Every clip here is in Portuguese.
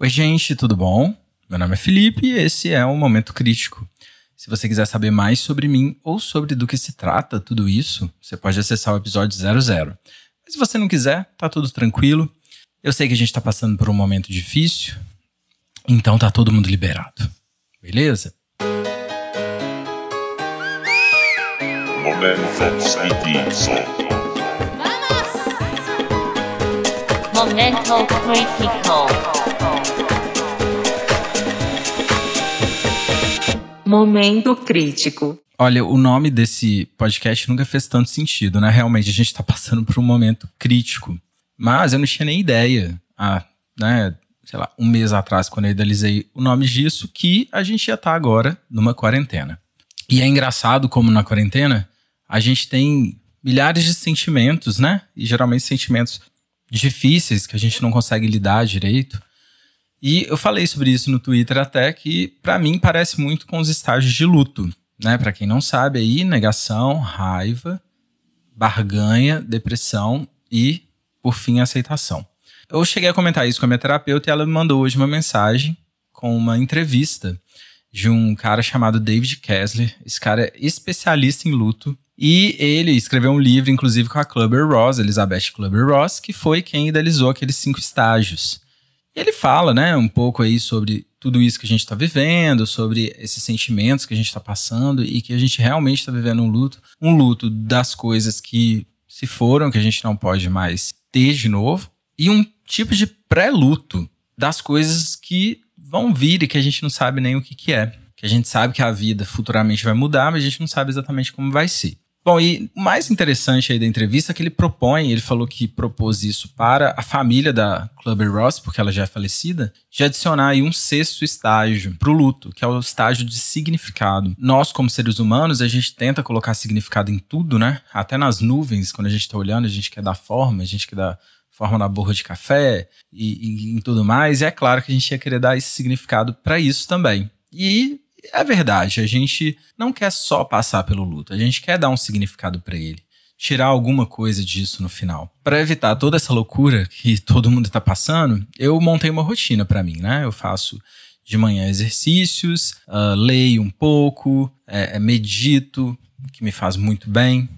Oi, gente, tudo bom? Meu nome é Felipe e esse é o Momento Crítico. Se você quiser saber mais sobre mim ou sobre do que se trata tudo isso, você pode acessar o episódio 00. Mas se você não quiser, tá tudo tranquilo. Eu sei que a gente tá passando por um momento difícil, então tá todo mundo liberado. Beleza? Momento. Momento Critical. Momento crítico. Olha, o nome desse podcast nunca fez tanto sentido, né? Realmente, a gente tá passando por um momento crítico. Mas eu não tinha nem ideia, ah, né, sei lá, um mês atrás, quando eu idealizei o nome disso, que a gente ia estar tá agora numa quarentena. E é engraçado como na quarentena a gente tem milhares de sentimentos, né? E geralmente sentimentos difíceis que a gente não consegue lidar direito. E eu falei sobre isso no Twitter até que para mim parece muito com os estágios de luto, né? Para quem não sabe aí, negação, raiva, barganha, depressão e por fim aceitação. Eu cheguei a comentar isso com a minha terapeuta e ela me mandou hoje uma mensagem com uma entrevista de um cara chamado David Kessler. Esse cara é especialista em luto e ele escreveu um livro, inclusive, com a Clubber Ross, Elizabeth Clubber Ross, que foi quem idealizou aqueles cinco estágios. E ele fala, né, um pouco aí sobre tudo isso que a gente está vivendo, sobre esses sentimentos que a gente está passando e que a gente realmente está vivendo um luto, um luto das coisas que se foram, que a gente não pode mais ter de novo, e um tipo de pré-luto das coisas que vão vir e que a gente não sabe nem o que, que é. Que a gente sabe que a vida futuramente vai mudar, mas a gente não sabe exatamente como vai ser. Bom, e o mais interessante aí da entrevista é que ele propõe, ele falou que propôs isso para a família da Clubber Ross, porque ela já é falecida, de adicionar aí um sexto estágio para o luto, que é o estágio de significado. Nós, como seres humanos, a gente tenta colocar significado em tudo, né? Até nas nuvens, quando a gente está olhando, a gente quer dar forma, a gente quer dar forma na borra de café e, e em tudo mais. E é claro que a gente ia querer dar esse significado para isso também. E é verdade, a gente não quer só passar pelo luto, a gente quer dar um significado para ele, tirar alguma coisa disso no final. Para evitar toda essa loucura que todo mundo está passando, eu montei uma rotina para mim, né? Eu faço de manhã exercícios, uh, leio um pouco, é, é, medito, que me faz muito bem,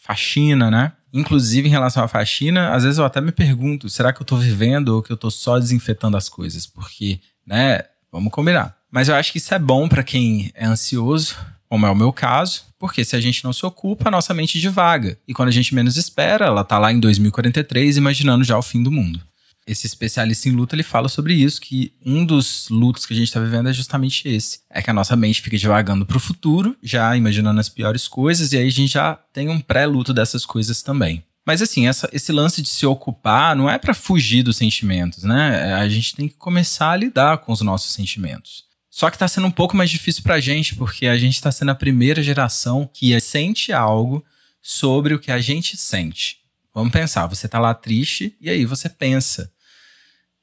faxina, né? Inclusive, em relação à faxina, às vezes eu até me pergunto: será que eu tô vivendo ou que eu tô só desinfetando as coisas? Porque, né, vamos combinar. Mas eu acho que isso é bom para quem é ansioso, como é o meu caso, porque se a gente não se ocupa, a nossa mente divaga. E quando a gente menos espera, ela tá lá em 2043 imaginando já o fim do mundo. Esse especialista em luta, ele fala sobre isso, que um dos lutos que a gente está vivendo é justamente esse. É que a nossa mente fica divagando para o futuro, já imaginando as piores coisas, e aí a gente já tem um pré-luto dessas coisas também. Mas assim, essa, esse lance de se ocupar não é para fugir dos sentimentos, né? A gente tem que começar a lidar com os nossos sentimentos. Só que tá sendo um pouco mais difícil pra gente, porque a gente tá sendo a primeira geração que sente algo sobre o que a gente sente. Vamos pensar, você tá lá triste e aí você pensa: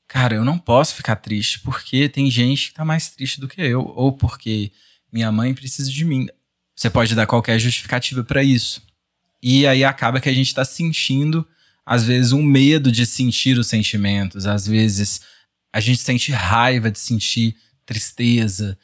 cara, eu não posso ficar triste porque tem gente que tá mais triste do que eu, ou porque minha mãe precisa de mim. Você pode dar qualquer justificativa para isso. E aí acaba que a gente tá sentindo, às vezes, um medo de sentir os sentimentos, às vezes a gente sente raiva de sentir tristeza.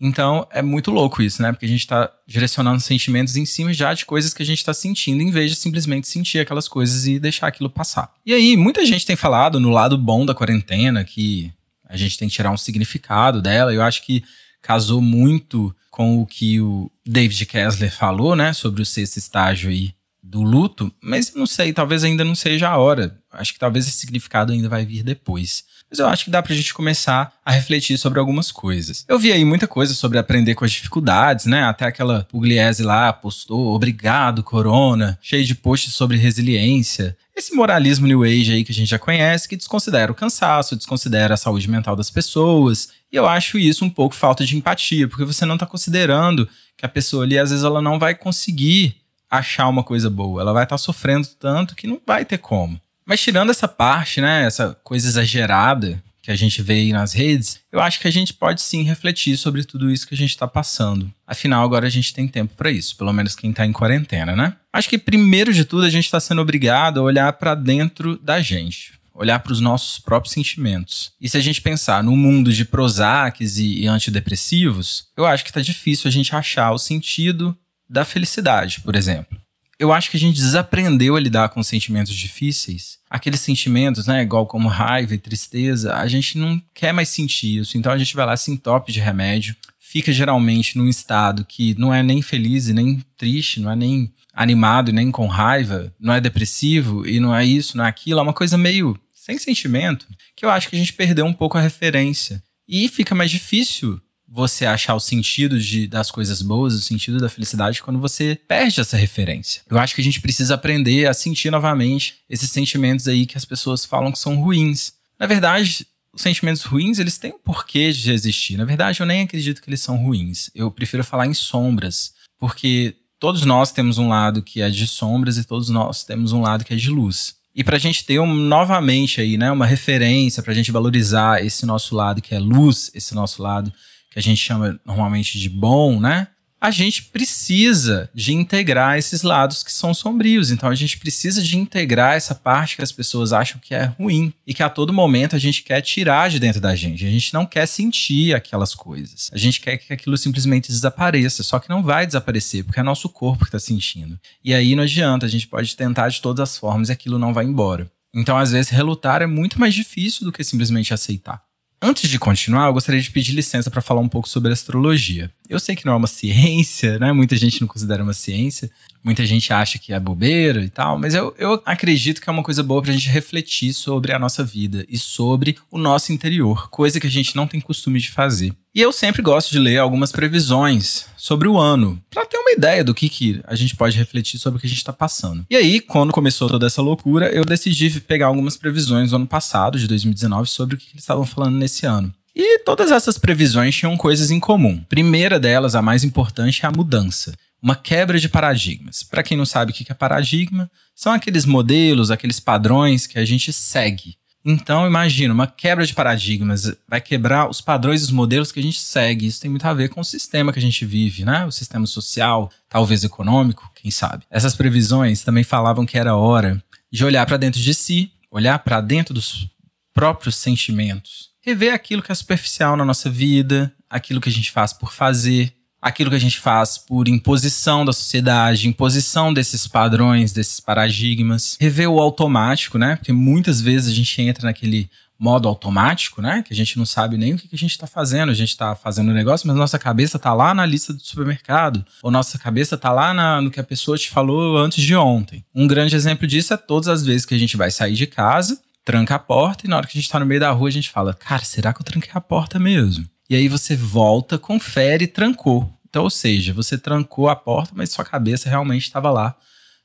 Então é muito louco isso, né? Porque a gente tá direcionando sentimentos em cima já de coisas que a gente tá sentindo, em vez de simplesmente sentir aquelas coisas e deixar aquilo passar. E aí, muita gente tem falado no lado bom da quarentena que a gente tem que tirar um significado dela. Eu acho que casou muito com o que o David Kessler falou, né? Sobre o sexto estágio aí do luto, mas não sei, talvez ainda não seja a hora. Acho que talvez esse significado ainda vai vir depois. Mas eu acho que dá pra gente começar a refletir sobre algumas coisas. Eu vi aí muita coisa sobre aprender com as dificuldades, né? Até aquela Pugliese lá postou, obrigado, Corona, cheio de posts sobre resiliência. Esse moralismo New Age aí que a gente já conhece, que desconsidera o cansaço, desconsidera a saúde mental das pessoas. E eu acho isso um pouco falta de empatia, porque você não tá considerando que a pessoa ali, às vezes, ela não vai conseguir achar uma coisa boa. Ela vai estar tá sofrendo tanto que não vai ter como. Mas tirando essa parte, né, essa coisa exagerada que a gente vê aí nas redes, eu acho que a gente pode sim refletir sobre tudo isso que a gente está passando. Afinal, agora a gente tem tempo para isso, pelo menos quem está em quarentena, né? Acho que primeiro de tudo a gente está sendo obrigado a olhar para dentro da gente. olhar para os nossos próprios sentimentos. E se a gente pensar no mundo de Prozacs e, e antidepressivos, eu acho que tá difícil a gente achar o sentido da felicidade, por exemplo. Eu acho que a gente desaprendeu a lidar com sentimentos difíceis. Aqueles sentimentos, né, igual como raiva e tristeza, a gente não quer mais sentir isso. Então a gente vai lá, se entope de remédio, fica geralmente num estado que não é nem feliz e nem triste, não é nem animado e nem com raiva, não é depressivo e não é isso, não é aquilo, é uma coisa meio sem sentimento, que eu acho que a gente perdeu um pouco a referência. E fica mais difícil você achar o sentido de, das coisas boas, o sentido da felicidade, quando você perde essa referência. Eu acho que a gente precisa aprender a sentir novamente esses sentimentos aí que as pessoas falam que são ruins. Na verdade, os sentimentos ruins, eles têm um porquê de existir. Na verdade, eu nem acredito que eles são ruins. Eu prefiro falar em sombras, porque todos nós temos um lado que é de sombras e todos nós temos um lado que é de luz. E para a gente ter um, novamente aí, né, uma referência, para a gente valorizar esse nosso lado que é luz, esse nosso lado que a gente chama normalmente de bom, né? a gente precisa de integrar esses lados que são sombrios. Então a gente precisa de integrar essa parte que as pessoas acham que é ruim e que a todo momento a gente quer tirar de dentro da gente. A gente não quer sentir aquelas coisas. A gente quer que aquilo simplesmente desapareça, só que não vai desaparecer, porque é nosso corpo que está sentindo. E aí não adianta, a gente pode tentar de todas as formas e aquilo não vai embora. Então, às vezes, relutar é muito mais difícil do que simplesmente aceitar. Antes de continuar, eu gostaria de pedir licença para falar um pouco sobre astrologia. Eu sei que não é uma ciência, né? Muita gente não considera uma ciência, muita gente acha que é bobeira e tal, mas eu, eu acredito que é uma coisa boa para a gente refletir sobre a nossa vida e sobre o nosso interior, coisa que a gente não tem costume de fazer. E eu sempre gosto de ler algumas previsões sobre o ano, para ter uma ideia do que, que a gente pode refletir sobre o que a gente está passando. E aí, quando começou toda essa loucura, eu decidi pegar algumas previsões do ano passado, de 2019, sobre o que, que eles estavam falando nesse ano. E todas essas previsões tinham coisas em comum. Primeira delas, a mais importante, é a mudança. Uma quebra de paradigmas. Para quem não sabe o que é paradigma, são aqueles modelos, aqueles padrões que a gente segue. Então, imagina, uma quebra de paradigmas vai quebrar os padrões e os modelos que a gente segue. Isso tem muito a ver com o sistema que a gente vive, né? O sistema social, talvez econômico, quem sabe. Essas previsões também falavam que era hora de olhar para dentro de si, olhar para dentro dos próprios sentimentos, rever aquilo que é superficial na nossa vida, aquilo que a gente faz por fazer, aquilo que a gente faz por imposição da sociedade, imposição desses padrões, desses paradigmas, rever o automático, né? Porque muitas vezes a gente entra naquele modo automático, né? Que a gente não sabe nem o que a gente está fazendo. A gente está fazendo o um negócio, mas nossa cabeça está lá na lista do supermercado. Ou nossa cabeça está lá na, no que a pessoa te falou antes de ontem. Um grande exemplo disso é todas as vezes que a gente vai sair de casa tranca a porta e na hora que a gente tá no meio da rua a gente fala, cara, será que eu tranquei a porta mesmo? E aí você volta, confere e trancou. Então, ou seja, você trancou a porta, mas sua cabeça realmente estava lá,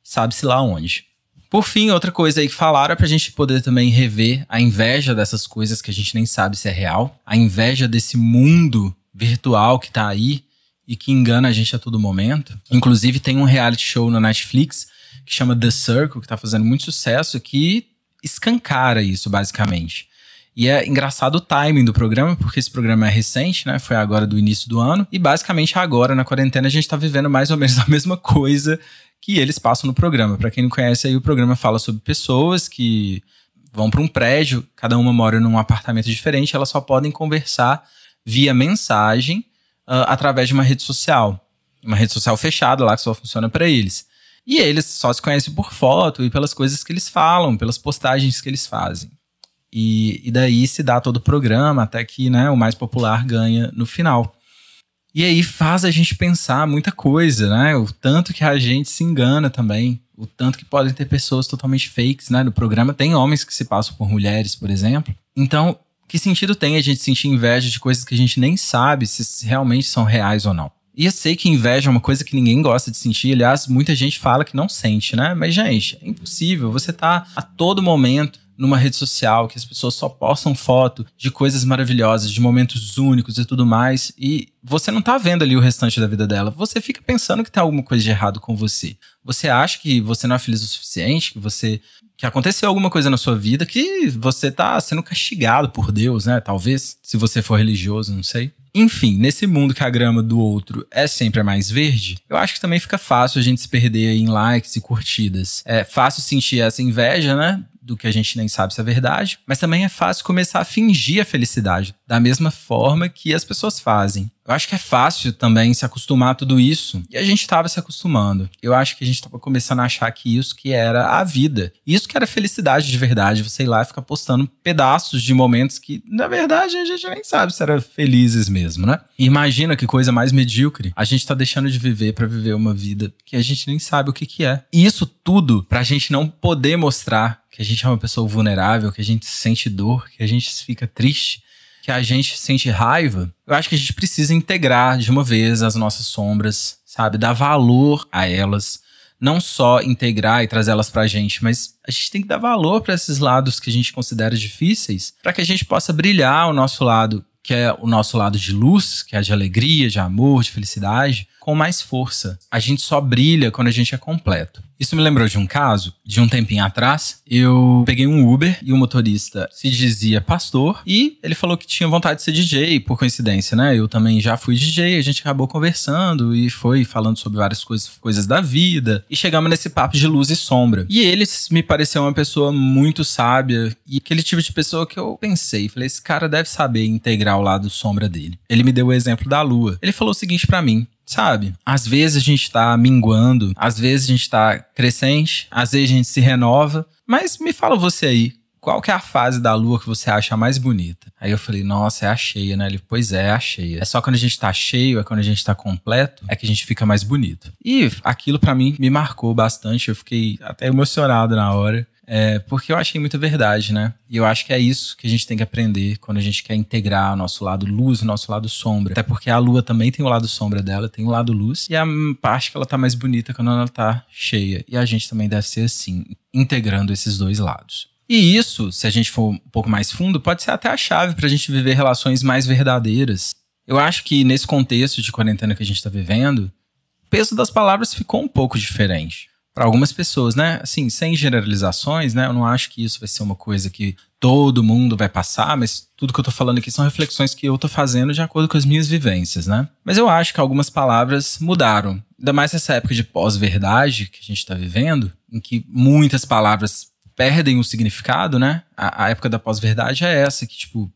sabe-se lá onde. Por fim, outra coisa aí que falaram é pra gente poder também rever a inveja dessas coisas que a gente nem sabe se é real, a inveja desse mundo virtual que tá aí e que engana a gente a todo momento. Inclusive, tem um reality show na Netflix que chama The Circle, que tá fazendo muito sucesso, que escancara isso, basicamente. E é engraçado o timing do programa, porque esse programa é recente, né? Foi agora do início do ano. E basicamente agora, na quarentena, a gente tá vivendo mais ou menos a mesma coisa que eles passam no programa. Para quem não conhece, aí o programa fala sobre pessoas que vão para um prédio, cada uma mora num apartamento diferente, elas só podem conversar via mensagem uh, através de uma rede social. Uma rede social fechada lá que só funciona para eles. E eles só se conhecem por foto e pelas coisas que eles falam, pelas postagens que eles fazem. E, e daí se dá todo o programa até que né, o mais popular ganha no final. E aí faz a gente pensar muita coisa, né? O tanto que a gente se engana também. O tanto que podem ter pessoas totalmente fakes, né? No programa tem homens que se passam por mulheres, por exemplo. Então, que sentido tem a gente sentir inveja de coisas que a gente nem sabe se realmente são reais ou não? E eu sei que inveja é uma coisa que ninguém gosta de sentir. Aliás, muita gente fala que não sente, né? Mas, gente, é impossível. Você tá a todo momento numa rede social que as pessoas só postam foto de coisas maravilhosas, de momentos únicos e tudo mais, e você não tá vendo ali o restante da vida dela. Você fica pensando que tem alguma coisa de errado com você. Você acha que você não é feliz o suficiente, que você que aconteceu alguma coisa na sua vida que você tá sendo castigado por Deus, né? Talvez, se você for religioso, não sei. Enfim, nesse mundo que a grama do outro é sempre a mais verde, eu acho que também fica fácil a gente se perder em likes e curtidas. É fácil sentir essa inveja, né? Do que a gente nem sabe se é verdade, mas também é fácil começar a fingir a felicidade, da mesma forma que as pessoas fazem. Eu acho que é fácil também se acostumar a tudo isso. E a gente estava se acostumando. Eu acho que a gente estava começando a achar que isso que era a vida. Isso que era felicidade de verdade. Você ir lá e ficar postando pedaços de momentos que, na verdade, a gente nem sabe se eram felizes mesmo, né? Imagina que coisa mais medíocre. A gente tá deixando de viver para viver uma vida que a gente nem sabe o que que é. E isso tudo pra gente não poder mostrar que a gente é uma pessoa vulnerável, que a gente sente dor, que a gente fica triste que a gente sente raiva, eu acho que a gente precisa integrar de uma vez as nossas sombras, sabe? Dar valor a elas. Não só integrar e trazer elas pra gente, mas a gente tem que dar valor para esses lados que a gente considera difíceis, para que a gente possa brilhar o nosso lado, que é o nosso lado de luz, que é de alegria, de amor, de felicidade, com mais força. A gente só brilha quando a gente é completo. Isso me lembrou de um caso, de um tempinho atrás. Eu peguei um Uber e o motorista se dizia pastor e ele falou que tinha vontade de ser DJ, por coincidência, né? Eu também já fui DJ, a gente acabou conversando e foi falando sobre várias coisas, coisas da vida e chegamos nesse papo de luz e sombra. E ele me pareceu uma pessoa muito sábia e aquele tipo de pessoa que eu pensei, falei, esse cara deve saber integrar o lado sombra dele. Ele me deu o exemplo da lua. Ele falou o seguinte para mim: Sabe? Às vezes a gente tá minguando, às vezes a gente tá crescente, às vezes a gente se renova. Mas me fala você aí, qual que é a fase da lua que você acha mais bonita? Aí eu falei, nossa, é a cheia, né? Ele, pois é, é a cheia. É só quando a gente tá cheio, é quando a gente tá completo, é que a gente fica mais bonito. E aquilo para mim me marcou bastante, eu fiquei até emocionado na hora. É, porque eu achei muita verdade, né? E eu acho que é isso que a gente tem que aprender quando a gente quer integrar o nosso lado luz e o nosso lado sombra. Até porque a lua também tem o lado sombra dela, tem o lado luz. E a parte que ela tá mais bonita quando ela tá cheia. E a gente também deve ser assim, integrando esses dois lados. E isso, se a gente for um pouco mais fundo, pode ser até a chave para a gente viver relações mais verdadeiras. Eu acho que nesse contexto de quarentena que a gente está vivendo, o peso das palavras ficou um pouco diferente para algumas pessoas, né? Assim, sem generalizações, né? Eu não acho que isso vai ser uma coisa que todo mundo vai passar, mas tudo que eu tô falando aqui são reflexões que eu tô fazendo de acordo com as minhas vivências, né? Mas eu acho que algumas palavras mudaram. Ainda mais nessa época de pós-verdade que a gente tá vivendo, em que muitas palavras perdem o significado, né? A, a época da pós-verdade é essa, que, tipo,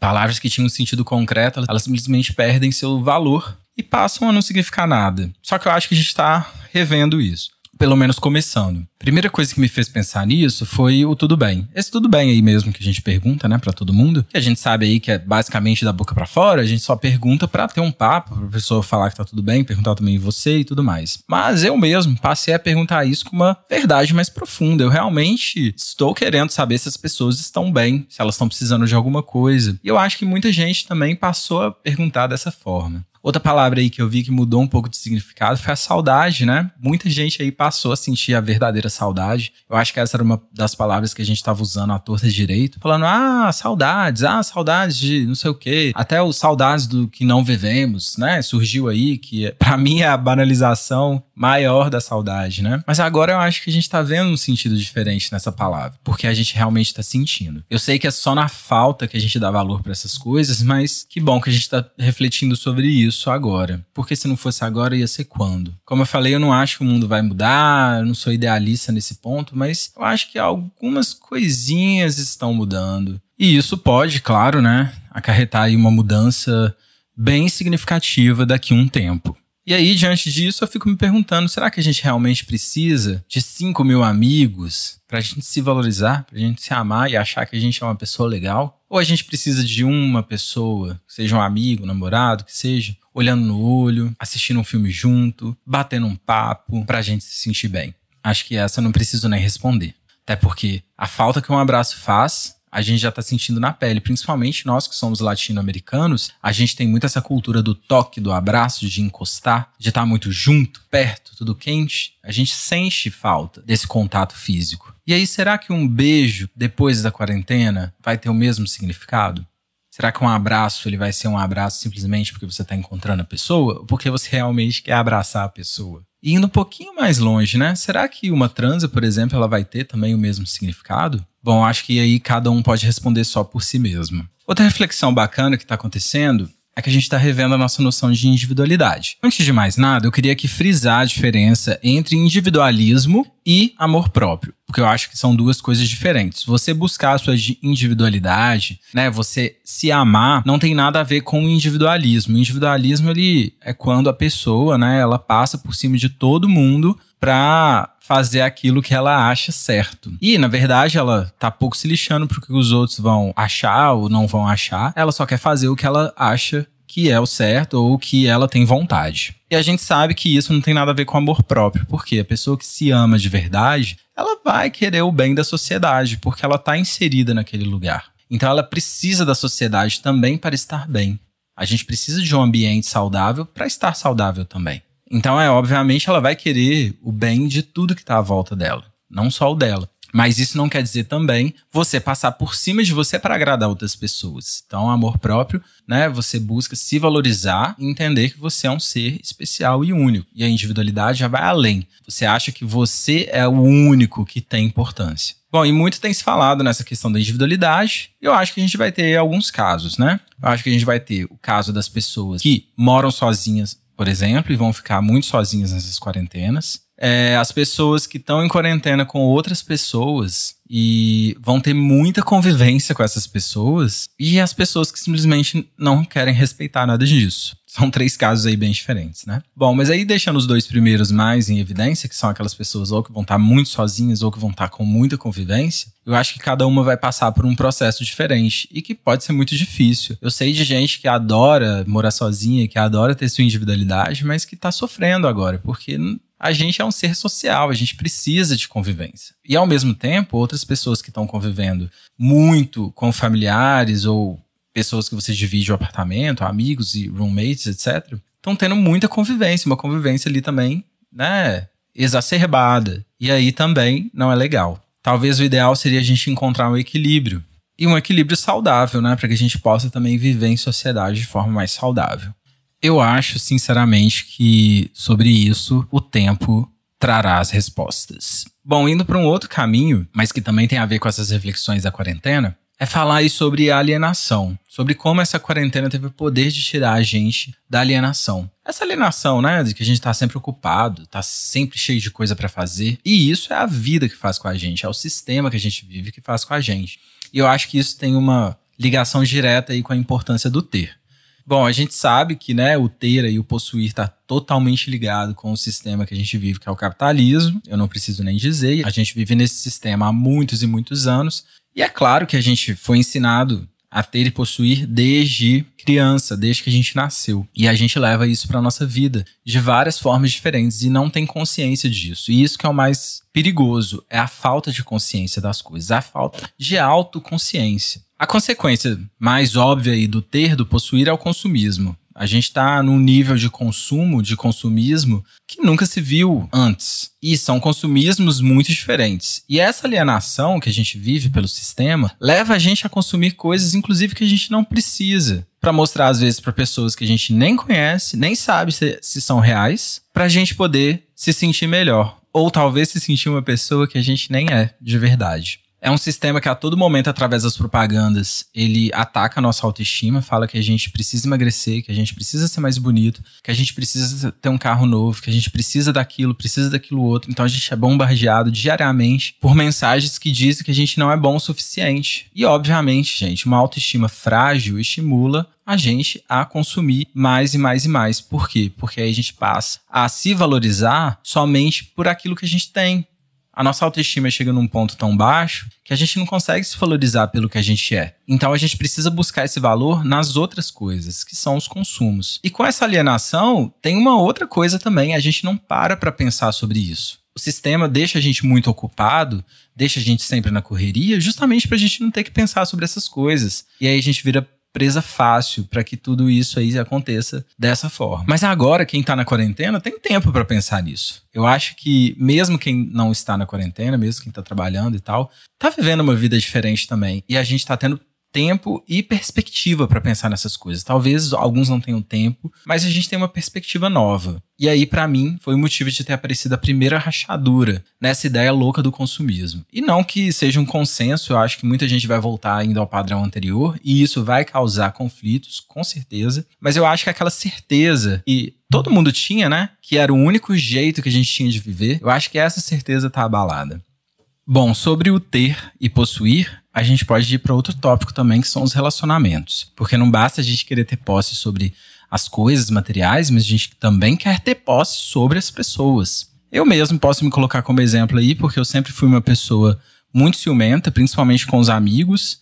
palavras que tinham um sentido concreto, elas simplesmente perdem seu valor e passam a não significar nada. Só que eu acho que a gente tá revendo isso pelo menos começando. Primeira coisa que me fez pensar nisso foi o tudo bem. Esse tudo bem aí mesmo que a gente pergunta, né, para todo mundo. Que a gente sabe aí que é basicamente da boca para fora, a gente só pergunta para ter um papo, pra pessoa falar que tá tudo bem, perguntar também você e tudo mais. Mas eu mesmo passei a perguntar isso com uma verdade mais profunda. Eu realmente estou querendo saber se as pessoas estão bem, se elas estão precisando de alguma coisa. E eu acho que muita gente também passou a perguntar dessa forma. Outra palavra aí que eu vi que mudou um pouco de significado foi a saudade, né? Muita gente aí passou a sentir a verdadeira saudade. Eu acho que essa era uma das palavras que a gente estava usando à torta direito, falando, ah, saudades, ah, saudades de não sei o quê. Até os saudades do que não vivemos, né? Surgiu aí, que para mim é a banalização maior da saudade, né? Mas agora eu acho que a gente tá vendo um sentido diferente nessa palavra, porque a gente realmente tá sentindo. Eu sei que é só na falta que a gente dá valor para essas coisas, mas que bom que a gente tá refletindo sobre isso isso agora. Porque se não fosse agora, ia ser quando? Como eu falei, eu não acho que o mundo vai mudar, eu não sou idealista nesse ponto, mas eu acho que algumas coisinhas estão mudando. E isso pode, claro, né, acarretar aí uma mudança bem significativa daqui a um tempo. E aí, diante disso, eu fico me perguntando: será que a gente realmente precisa de 5 mil amigos pra gente se valorizar, pra gente se amar e achar que a gente é uma pessoa legal? Ou a gente precisa de uma pessoa, seja um amigo, namorado, que seja, olhando no olho, assistindo um filme junto, batendo um papo, pra gente se sentir bem? Acho que essa eu não preciso nem responder. Até porque a falta que um abraço faz a gente já está sentindo na pele, principalmente nós que somos latino-americanos, a gente tem muito essa cultura do toque, do abraço, de encostar, de estar tá muito junto, perto, tudo quente. A gente sente falta desse contato físico. E aí, será que um beijo depois da quarentena vai ter o mesmo significado? Será que um abraço ele vai ser um abraço simplesmente porque você está encontrando a pessoa ou porque você realmente quer abraçar a pessoa? E indo um pouquinho mais longe, né? Será que uma transa, por exemplo, ela vai ter também o mesmo significado? Bom, acho que aí cada um pode responder só por si mesmo. Outra reflexão bacana que está acontecendo é que a gente está revendo a nossa noção de individualidade. Antes de mais nada, eu queria aqui frisar a diferença entre individualismo e amor próprio, porque eu acho que são duas coisas diferentes. Você buscar a sua individualidade, né, você se amar, não tem nada a ver com o individualismo. O individualismo ele é quando a pessoa, né, ela passa por cima de todo mundo para fazer aquilo que ela acha certo. E, na verdade, ela tá pouco se lixando pro que os outros vão achar ou não vão achar. Ela só quer fazer o que ela acha que é o certo ou que ela tem vontade. E a gente sabe que isso não tem nada a ver com amor próprio, porque a pessoa que se ama de verdade, ela vai querer o bem da sociedade, porque ela tá inserida naquele lugar. Então ela precisa da sociedade também para estar bem. A gente precisa de um ambiente saudável para estar saudável também. Então, é obviamente, ela vai querer o bem de tudo que está à volta dela, não só o dela. Mas isso não quer dizer também você passar por cima de você para agradar outras pessoas. Então, amor próprio, né? Você busca se valorizar e entender que você é um ser especial e único. E a individualidade já vai além. Você acha que você é o único que tem importância. Bom, e muito tem se falado nessa questão da individualidade. Eu acho que a gente vai ter alguns casos, né? Eu acho que a gente vai ter o caso das pessoas que moram sozinhas por exemplo, e vão ficar muito sozinhas nessas quarentenas. É, as pessoas que estão em quarentena com outras pessoas e vão ter muita convivência com essas pessoas, e as pessoas que simplesmente não querem respeitar nada disso. São três casos aí bem diferentes, né? Bom, mas aí deixando os dois primeiros mais em evidência, que são aquelas pessoas ou que vão estar muito sozinhas ou que vão estar com muita convivência, eu acho que cada uma vai passar por um processo diferente e que pode ser muito difícil. Eu sei de gente que adora morar sozinha, que adora ter sua individualidade, mas que tá sofrendo agora, porque a gente é um ser social, a gente precisa de convivência. E ao mesmo tempo, outras pessoas que estão convivendo muito com familiares ou pessoas que você divide o apartamento, amigos e roommates, etc., estão tendo muita convivência, uma convivência ali também, né, exacerbada. E aí também não é legal. Talvez o ideal seria a gente encontrar um equilíbrio. E um equilíbrio saudável, né, para que a gente possa também viver em sociedade de forma mais saudável. Eu acho, sinceramente, que sobre isso o tempo trará as respostas. Bom, indo para um outro caminho, mas que também tem a ver com essas reflexões da quarentena, é falar aí sobre alienação, sobre como essa quarentena teve o poder de tirar a gente da alienação. Essa alienação, né, de que a gente tá sempre ocupado, tá sempre cheio de coisa para fazer, e isso é a vida que faz com a gente, é o sistema que a gente vive que faz com a gente. E eu acho que isso tem uma ligação direta aí com a importância do ter. Bom, a gente sabe que né, o ter e o possuir está totalmente ligado com o sistema que a gente vive, que é o capitalismo. Eu não preciso nem dizer. A gente vive nesse sistema há muitos e muitos anos. E é claro que a gente foi ensinado a ter e possuir desde criança, desde que a gente nasceu. E a gente leva isso para nossa vida de várias formas diferentes e não tem consciência disso. E isso que é o mais perigoso, é a falta de consciência das coisas, a falta de autoconsciência. A consequência mais óbvia do ter, do possuir é o consumismo. A gente está num nível de consumo, de consumismo, que nunca se viu antes. E são consumismos muito diferentes. E essa alienação que a gente vive pelo sistema leva a gente a consumir coisas, inclusive, que a gente não precisa. Para mostrar, às vezes, para pessoas que a gente nem conhece, nem sabe se, se são reais, para a gente poder se sentir melhor. Ou talvez se sentir uma pessoa que a gente nem é de verdade. É um sistema que a todo momento, através das propagandas, ele ataca a nossa autoestima, fala que a gente precisa emagrecer, que a gente precisa ser mais bonito, que a gente precisa ter um carro novo, que a gente precisa daquilo, precisa daquilo outro. Então a gente é bombardeado diariamente por mensagens que dizem que a gente não é bom o suficiente. E obviamente, gente, uma autoestima frágil estimula a gente a consumir mais e mais e mais. Por quê? Porque aí a gente passa a se valorizar somente por aquilo que a gente tem, a nossa autoestima chega num ponto tão baixo que a gente não consegue se valorizar pelo que a gente é. Então a gente precisa buscar esse valor nas outras coisas, que são os consumos. E com essa alienação, tem uma outra coisa também, a gente não para para pensar sobre isso. O sistema deixa a gente muito ocupado, deixa a gente sempre na correria, justamente para a gente não ter que pensar sobre essas coisas. E aí a gente vira presa fácil para que tudo isso aí aconteça dessa forma. Mas agora, quem está na quarentena tem tempo para pensar nisso. Eu acho que mesmo quem não está na quarentena, mesmo quem está trabalhando e tal, tá vivendo uma vida diferente também. E a gente está tendo tempo e perspectiva para pensar nessas coisas. Talvez alguns não tenham tempo, mas a gente tem uma perspectiva nova. E aí, para mim, foi o motivo de ter aparecido a primeira rachadura nessa ideia louca do consumismo. E não que seja um consenso, eu acho que muita gente vai voltar ainda ao padrão anterior, e isso vai causar conflitos, com certeza. Mas eu acho que aquela certeza e todo mundo tinha, né? Que era o único jeito que a gente tinha de viver. Eu acho que essa certeza tá abalada. Bom, sobre o ter e possuir, a gente pode ir para outro tópico também, que são os relacionamentos. Porque não basta a gente querer ter posse sobre as coisas materiais, mas a gente também quer ter posse sobre as pessoas. Eu mesmo posso me colocar como exemplo aí, porque eu sempre fui uma pessoa muito ciumenta, principalmente com os amigos.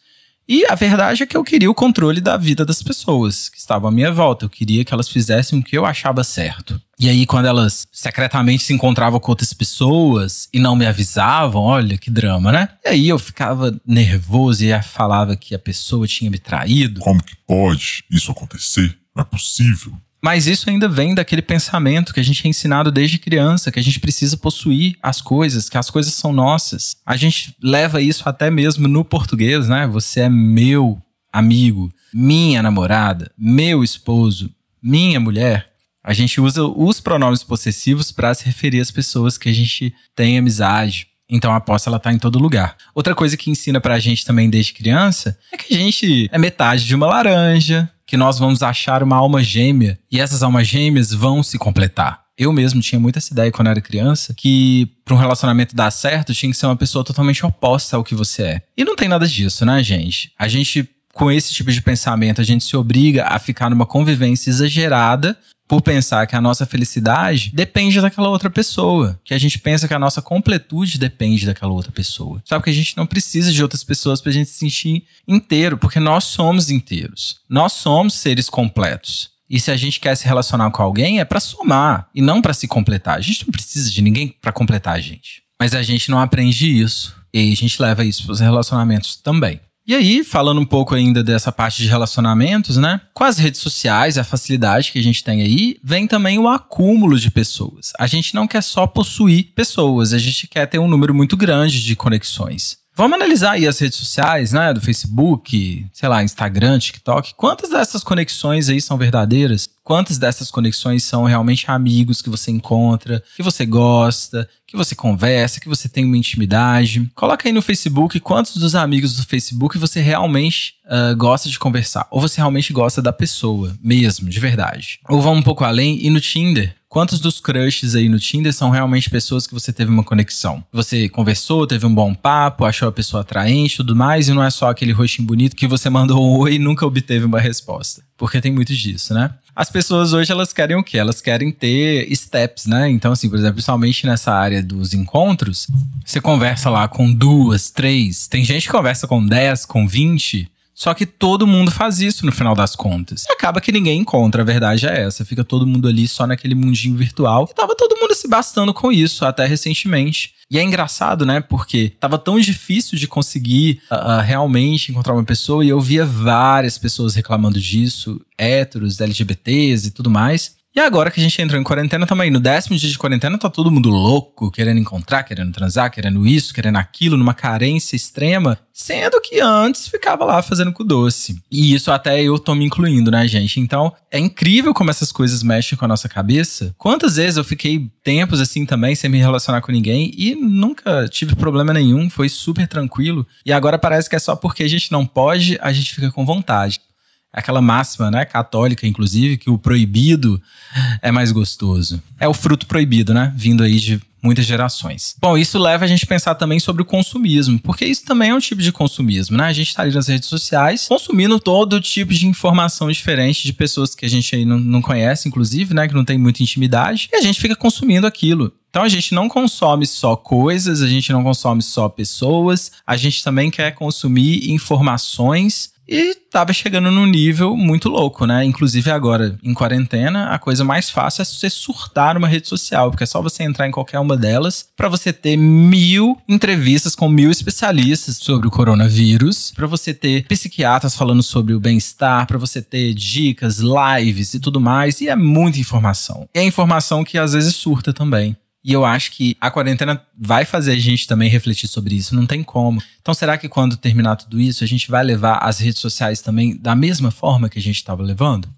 E a verdade é que eu queria o controle da vida das pessoas que estavam à minha volta. Eu queria que elas fizessem o que eu achava certo. E aí, quando elas secretamente se encontravam com outras pessoas e não me avisavam, olha que drama, né? E aí eu ficava nervoso e falava que a pessoa tinha me traído. Como que pode isso acontecer? Não é possível. Mas isso ainda vem daquele pensamento que a gente é ensinado desde criança, que a gente precisa possuir as coisas, que as coisas são nossas. A gente leva isso até mesmo no português, né? Você é meu amigo, minha namorada, meu esposo, minha mulher. A gente usa os pronomes possessivos para se referir às pessoas que a gente tem amizade. Então a posse ela tá em todo lugar. Outra coisa que ensina pra gente também desde criança é que a gente é metade de uma laranja, que nós vamos achar uma alma gêmea e essas almas gêmeas vão se completar. Eu mesmo tinha muita essa ideia quando era criança que para um relacionamento dar certo tinha que ser uma pessoa totalmente oposta ao que você é. E não tem nada disso, né, gente? A gente com esse tipo de pensamento, a gente se obriga a ficar numa convivência exagerada por pensar que a nossa felicidade depende daquela outra pessoa, que a gente pensa que a nossa completude depende daquela outra pessoa. Sabe que a gente não precisa de outras pessoas pra gente se sentir inteiro, porque nós somos inteiros. Nós somos seres completos. E se a gente quer se relacionar com alguém é para somar e não para se completar. A gente não precisa de ninguém para completar a gente. Mas a gente não aprende isso. E a gente leva isso para os relacionamentos também. E aí, falando um pouco ainda dessa parte de relacionamentos, né? Com as redes sociais, a facilidade que a gente tem aí, vem também o acúmulo de pessoas. A gente não quer só possuir pessoas, a gente quer ter um número muito grande de conexões. Vamos analisar aí as redes sociais, né? Do Facebook, sei lá, Instagram, TikTok. Quantas dessas conexões aí são verdadeiras? Quantas dessas conexões são realmente amigos que você encontra, que você gosta, que você conversa, que você tem uma intimidade? Coloca aí no Facebook quantos dos amigos do Facebook você realmente uh, gosta de conversar. Ou você realmente gosta da pessoa mesmo, de verdade. Ou vamos um pouco além e no Tinder. Quantos dos crushes aí no Tinder são realmente pessoas que você teve uma conexão? Você conversou, teve um bom papo, achou a pessoa atraente tudo mais, e não é só aquele rostinho bonito que você mandou um oi e nunca obteve uma resposta. Porque tem muito disso, né? As pessoas hoje, elas querem o quê? Elas querem ter steps, né? Então, assim, por exemplo, principalmente nessa área dos encontros, você conversa lá com duas, três, tem gente que conversa com dez, com vinte, só que todo mundo faz isso no final das contas. E acaba que ninguém encontra, a verdade é essa. Fica todo mundo ali só naquele mundinho virtual. E tava todo mundo se bastando com isso até recentemente. E é engraçado, né? Porque tava tão difícil de conseguir uh, uh, realmente encontrar uma pessoa e eu via várias pessoas reclamando disso, héteros, LGBTs e tudo mais. E agora que a gente entrou em quarentena também, no décimo dia de quarentena, tá todo mundo louco, querendo encontrar, querendo transar, querendo isso, querendo aquilo, numa carência extrema, sendo que antes ficava lá fazendo com doce. E isso até eu tô me incluindo, né, gente? Então, é incrível como essas coisas mexem com a nossa cabeça. Quantas vezes eu fiquei tempos assim também sem me relacionar com ninguém e nunca tive problema nenhum, foi super tranquilo. E agora parece que é só porque a gente não pode, a gente fica com vontade aquela máxima, né, católica, inclusive, que o proibido é mais gostoso. É o fruto proibido, né, vindo aí de muitas gerações. Bom, isso leva a gente a pensar também sobre o consumismo, porque isso também é um tipo de consumismo, né? A gente está ali nas redes sociais consumindo todo tipo de informação diferente de pessoas que a gente aí não, não conhece, inclusive, né? Que não tem muita intimidade, e a gente fica consumindo aquilo. Então a gente não consome só coisas, a gente não consome só pessoas, a gente também quer consumir informações e tava chegando num nível muito louco, né? Inclusive agora, em quarentena, a coisa mais fácil é você surtar uma rede social, porque é só você entrar em qualquer uma delas para você ter mil entrevistas com mil especialistas sobre o coronavírus, para você ter psiquiatras falando sobre o bem-estar, para você ter dicas, lives e tudo mais, e é muita informação. E é informação que às vezes surta também. E eu acho que a quarentena vai fazer a gente também refletir sobre isso, não tem como. Então, será que quando terminar tudo isso, a gente vai levar as redes sociais também da mesma forma que a gente estava levando?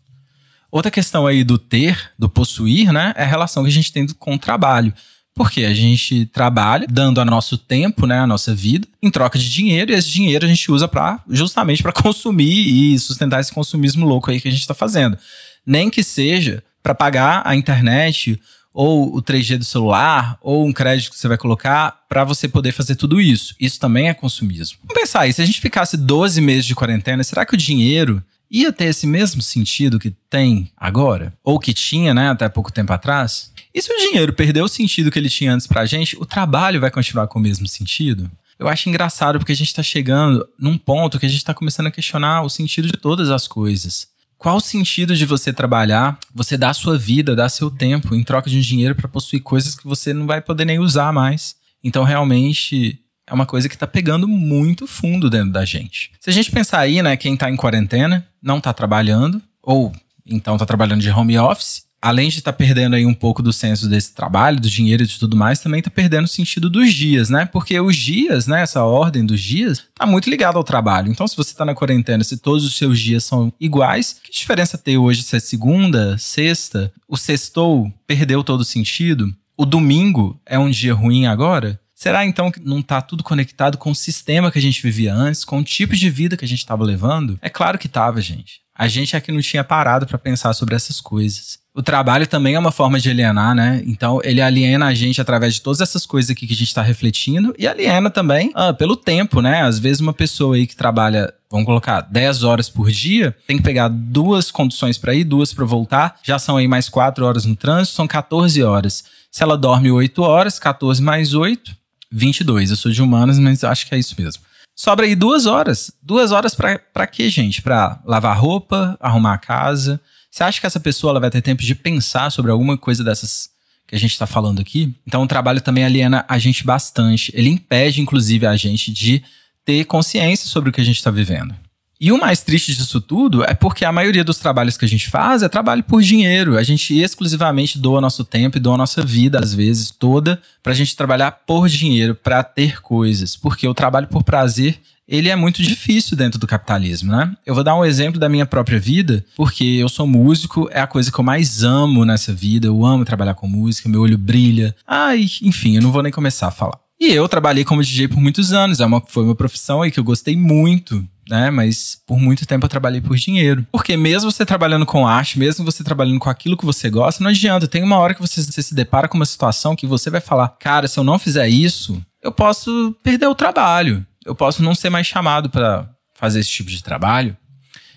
Outra questão aí do ter, do possuir, né, é a relação que a gente tem com o trabalho. Porque a gente trabalha dando a nosso tempo, né, a nossa vida, em troca de dinheiro, e esse dinheiro a gente usa para justamente para consumir e sustentar esse consumismo louco aí que a gente está fazendo. Nem que seja para pagar a internet ou o 3G do celular, ou um crédito que você vai colocar para você poder fazer tudo isso. Isso também é consumismo. Vamos pensar aí, se a gente ficasse 12 meses de quarentena, será que o dinheiro ia ter esse mesmo sentido que tem agora? Ou que tinha, né, até pouco tempo atrás? E se o dinheiro perder o sentido que ele tinha antes pra gente, o trabalho vai continuar com o mesmo sentido? Eu acho engraçado porque a gente tá chegando num ponto que a gente tá começando a questionar o sentido de todas as coisas. Qual o sentido de você trabalhar, você dar sua vida, dar seu tempo em troca de um dinheiro para possuir coisas que você não vai poder nem usar mais? Então, realmente, é uma coisa que tá pegando muito fundo dentro da gente. Se a gente pensar aí, né, quem tá em quarentena, não tá trabalhando, ou então tá trabalhando de home office, além de estar tá perdendo aí um pouco do senso desse trabalho, do dinheiro e de tudo mais, também está perdendo o sentido dos dias, né? Porque os dias, né, essa ordem dos dias, tá muito ligado ao trabalho. Então, se você está na quarentena, se todos os seus dias são iguais, que diferença tem hoje se é segunda, sexta? O sextou perdeu todo o sentido? O domingo é um dia ruim agora? Será então que não está tudo conectado com o sistema que a gente vivia antes, com o tipo de vida que a gente estava levando? É claro que estava, gente. A gente aqui não tinha parado para pensar sobre essas coisas. O trabalho também é uma forma de alienar, né? Então, ele aliena a gente através de todas essas coisas aqui que a gente está refletindo e aliena também ah, pelo tempo, né? Às vezes, uma pessoa aí que trabalha, vamos colocar, 10 horas por dia, tem que pegar duas conduções para ir, duas para voltar, já são aí mais 4 horas no trânsito, são 14 horas. Se ela dorme 8 horas, 14 mais 8, 22. Eu sou de humanas, mas acho que é isso mesmo. Sobra aí duas horas. Duas horas para quê, gente? Para lavar roupa, arrumar a casa você acha que essa pessoa vai ter tempo de pensar sobre alguma coisa dessas que a gente está falando aqui? Então, o trabalho também aliena a gente bastante. Ele impede, inclusive, a gente de ter consciência sobre o que a gente está vivendo. E o mais triste disso tudo é porque a maioria dos trabalhos que a gente faz é trabalho por dinheiro. A gente exclusivamente doa nosso tempo e doa nossa vida, às vezes, toda, para a gente trabalhar por dinheiro, para ter coisas. Porque o trabalho por prazer ele é muito difícil dentro do capitalismo, né? Eu vou dar um exemplo da minha própria vida, porque eu sou músico, é a coisa que eu mais amo nessa vida. Eu amo trabalhar com música, meu olho brilha. Ai, enfim, eu não vou nem começar a falar. E eu trabalhei como DJ por muitos anos, é uma, foi uma profissão aí que eu gostei muito, né? Mas por muito tempo eu trabalhei por dinheiro. Porque mesmo você trabalhando com arte, mesmo você trabalhando com aquilo que você gosta, não adianta. Tem uma hora que você, você se depara com uma situação que você vai falar: cara, se eu não fizer isso, eu posso perder o trabalho eu posso não ser mais chamado para fazer esse tipo de trabalho.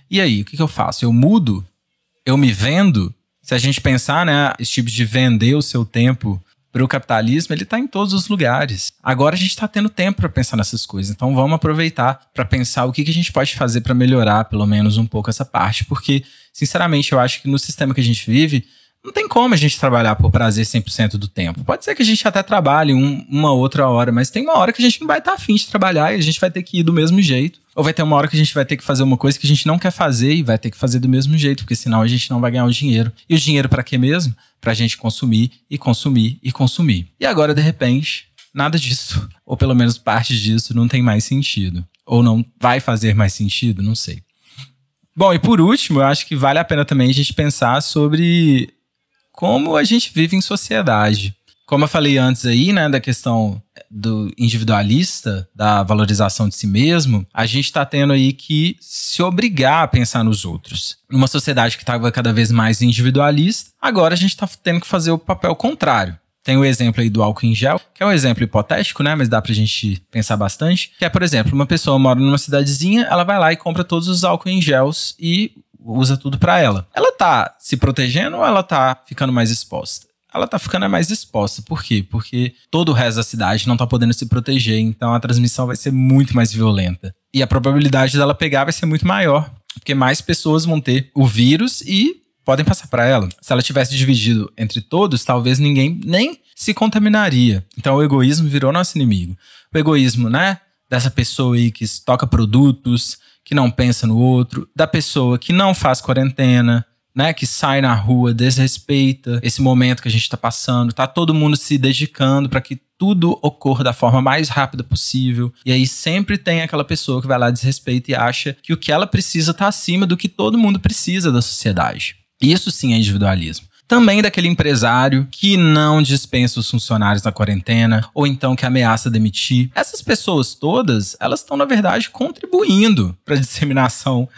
E aí, o que, que eu faço? Eu mudo? Eu me vendo? Se a gente pensar, né, esse tipo de vender o seu tempo para o capitalismo, ele está em todos os lugares. Agora a gente está tendo tempo para pensar nessas coisas, então vamos aproveitar para pensar o que, que a gente pode fazer para melhorar, pelo menos um pouco essa parte, porque, sinceramente, eu acho que no sistema que a gente vive, não tem como a gente trabalhar por prazer 100% do tempo. Pode ser que a gente até trabalhe um, uma outra hora, mas tem uma hora que a gente não vai estar tá afim de trabalhar e a gente vai ter que ir do mesmo jeito. Ou vai ter uma hora que a gente vai ter que fazer uma coisa que a gente não quer fazer e vai ter que fazer do mesmo jeito, porque senão a gente não vai ganhar o dinheiro. E o dinheiro para quê mesmo? Pra gente consumir e consumir e consumir. E agora, de repente, nada disso, ou pelo menos parte disso, não tem mais sentido. Ou não vai fazer mais sentido, não sei. Bom, e por último, eu acho que vale a pena também a gente pensar sobre como a gente vive em sociedade. Como eu falei antes aí, né, da questão do individualista, da valorização de si mesmo, a gente está tendo aí que se obrigar a pensar nos outros. Numa sociedade que estava cada vez mais individualista, agora a gente está tendo que fazer o papel contrário. Tem o exemplo aí do álcool em gel, que é um exemplo hipotético, né? Mas dá pra gente pensar bastante. Que é, por exemplo, uma pessoa mora numa cidadezinha, ela vai lá e compra todos os álcool em gels e usa tudo para ela. Ela tá se protegendo ou ela tá ficando mais exposta? Ela tá ficando mais exposta. Por quê? Porque todo o resto da cidade não tá podendo se proteger, então a transmissão vai ser muito mais violenta. E a probabilidade dela pegar vai ser muito maior, porque mais pessoas vão ter o vírus e podem passar para ela. Se ela tivesse dividido entre todos, talvez ninguém nem se contaminaria. Então o egoísmo virou nosso inimigo. O egoísmo, né? Dessa pessoa aí que estoca produtos, que não pensa no outro, da pessoa que não faz quarentena, né, que sai na rua, desrespeita esse momento que a gente está passando, tá todo mundo se dedicando para que tudo ocorra da forma mais rápida possível. E aí sempre tem aquela pessoa que vai lá desrespeita e acha que o que ela precisa está acima do que todo mundo precisa da sociedade. Isso sim é individualismo também daquele empresário que não dispensa os funcionários na quarentena ou então que ameaça demitir. Essas pessoas todas, elas estão na verdade contribuindo para a disseminação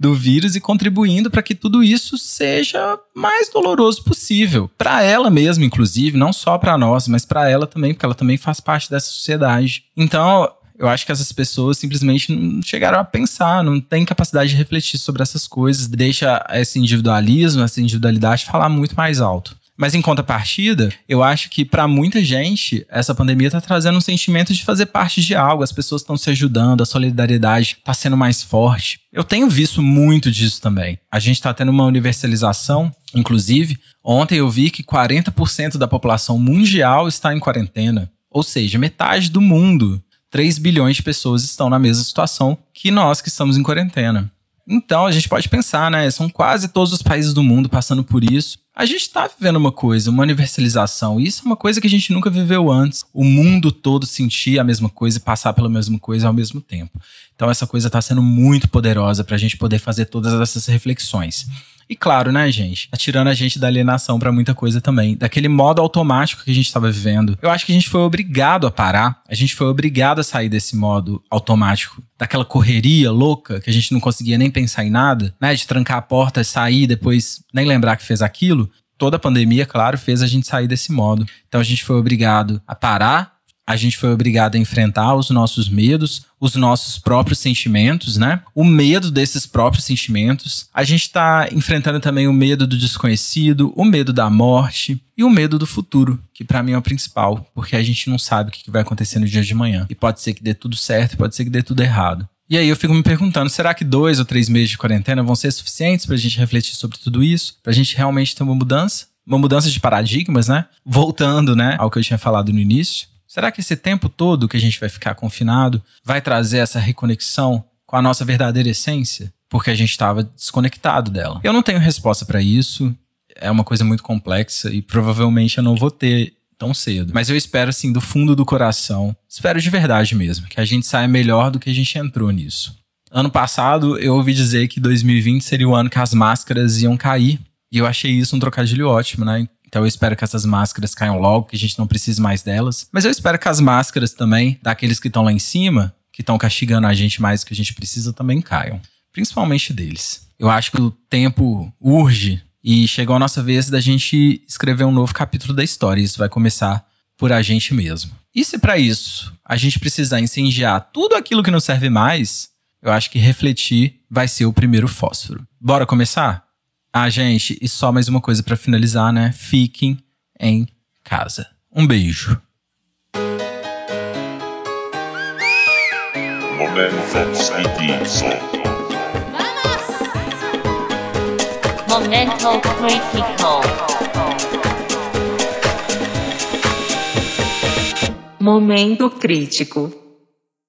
do vírus e contribuindo para que tudo isso seja mais doloroso possível para ela mesma, inclusive, não só para nós, mas para ela também, porque ela também faz parte dessa sociedade. Então, eu acho que essas pessoas simplesmente não chegaram a pensar, não têm capacidade de refletir sobre essas coisas, deixa esse individualismo, essa individualidade falar muito mais alto. Mas em contrapartida, eu acho que para muita gente essa pandemia está trazendo um sentimento de fazer parte de algo, as pessoas estão se ajudando, a solidariedade está sendo mais forte. Eu tenho visto muito disso também. A gente está tendo uma universalização, inclusive, ontem eu vi que 40% da população mundial está em quarentena. Ou seja, metade do mundo 3 bilhões de pessoas estão na mesma situação que nós que estamos em quarentena. Então a gente pode pensar, né? São quase todos os países do mundo passando por isso. A gente está vivendo uma coisa, uma universalização. Isso é uma coisa que a gente nunca viveu antes. O mundo todo sentir a mesma coisa e passar pela mesma coisa ao mesmo tempo. Então essa coisa está sendo muito poderosa para a gente poder fazer todas essas reflexões. E claro, né, gente? Tá tirando a gente da alienação para muita coisa também. Daquele modo automático que a gente estava vivendo. Eu acho que a gente foi obrigado a parar. A gente foi obrigado a sair desse modo automático. Daquela correria louca que a gente não conseguia nem pensar em nada, né? De trancar a porta, sair, depois nem lembrar que fez aquilo. Toda a pandemia, claro, fez a gente sair desse modo. Então a gente foi obrigado a parar, a gente foi obrigado a enfrentar os nossos medos, os nossos próprios sentimentos, né? O medo desses próprios sentimentos. A gente está enfrentando também o medo do desconhecido, o medo da morte e o medo do futuro, que para mim é o principal, porque a gente não sabe o que vai acontecer no dia de manhã. E pode ser que dê tudo certo, pode ser que dê tudo errado. E aí eu fico me perguntando, será que dois ou três meses de quarentena vão ser suficientes para a gente refletir sobre tudo isso? Para a gente realmente ter uma mudança? Uma mudança de paradigmas, né? Voltando, né, ao que eu tinha falado no início. Será que esse tempo todo que a gente vai ficar confinado vai trazer essa reconexão com a nossa verdadeira essência? Porque a gente estava desconectado dela. Eu não tenho resposta para isso. É uma coisa muito complexa e provavelmente eu não vou ter tão cedo. Mas eu espero, assim, do fundo do coração, espero de verdade mesmo, que a gente saia melhor do que a gente entrou nisso. Ano passado, eu ouvi dizer que 2020 seria o ano que as máscaras iam cair. E eu achei isso um trocadilho ótimo, né? Então eu espero que essas máscaras caiam logo, que a gente não precise mais delas. Mas eu espero que as máscaras também, daqueles que estão lá em cima, que estão castigando a gente mais do que a gente precisa, também caiam. Principalmente deles. Eu acho que o tempo urge e chegou a nossa vez da gente escrever um novo capítulo da história. Isso vai começar por a gente mesmo. E se para isso a gente precisar incendiar tudo aquilo que não serve mais, eu acho que refletir vai ser o primeiro fósforo. Bora começar? Ah, gente, e só mais uma coisa para finalizar, né? Fiquem em casa. Um beijo. Momento Critical. Momento crítico.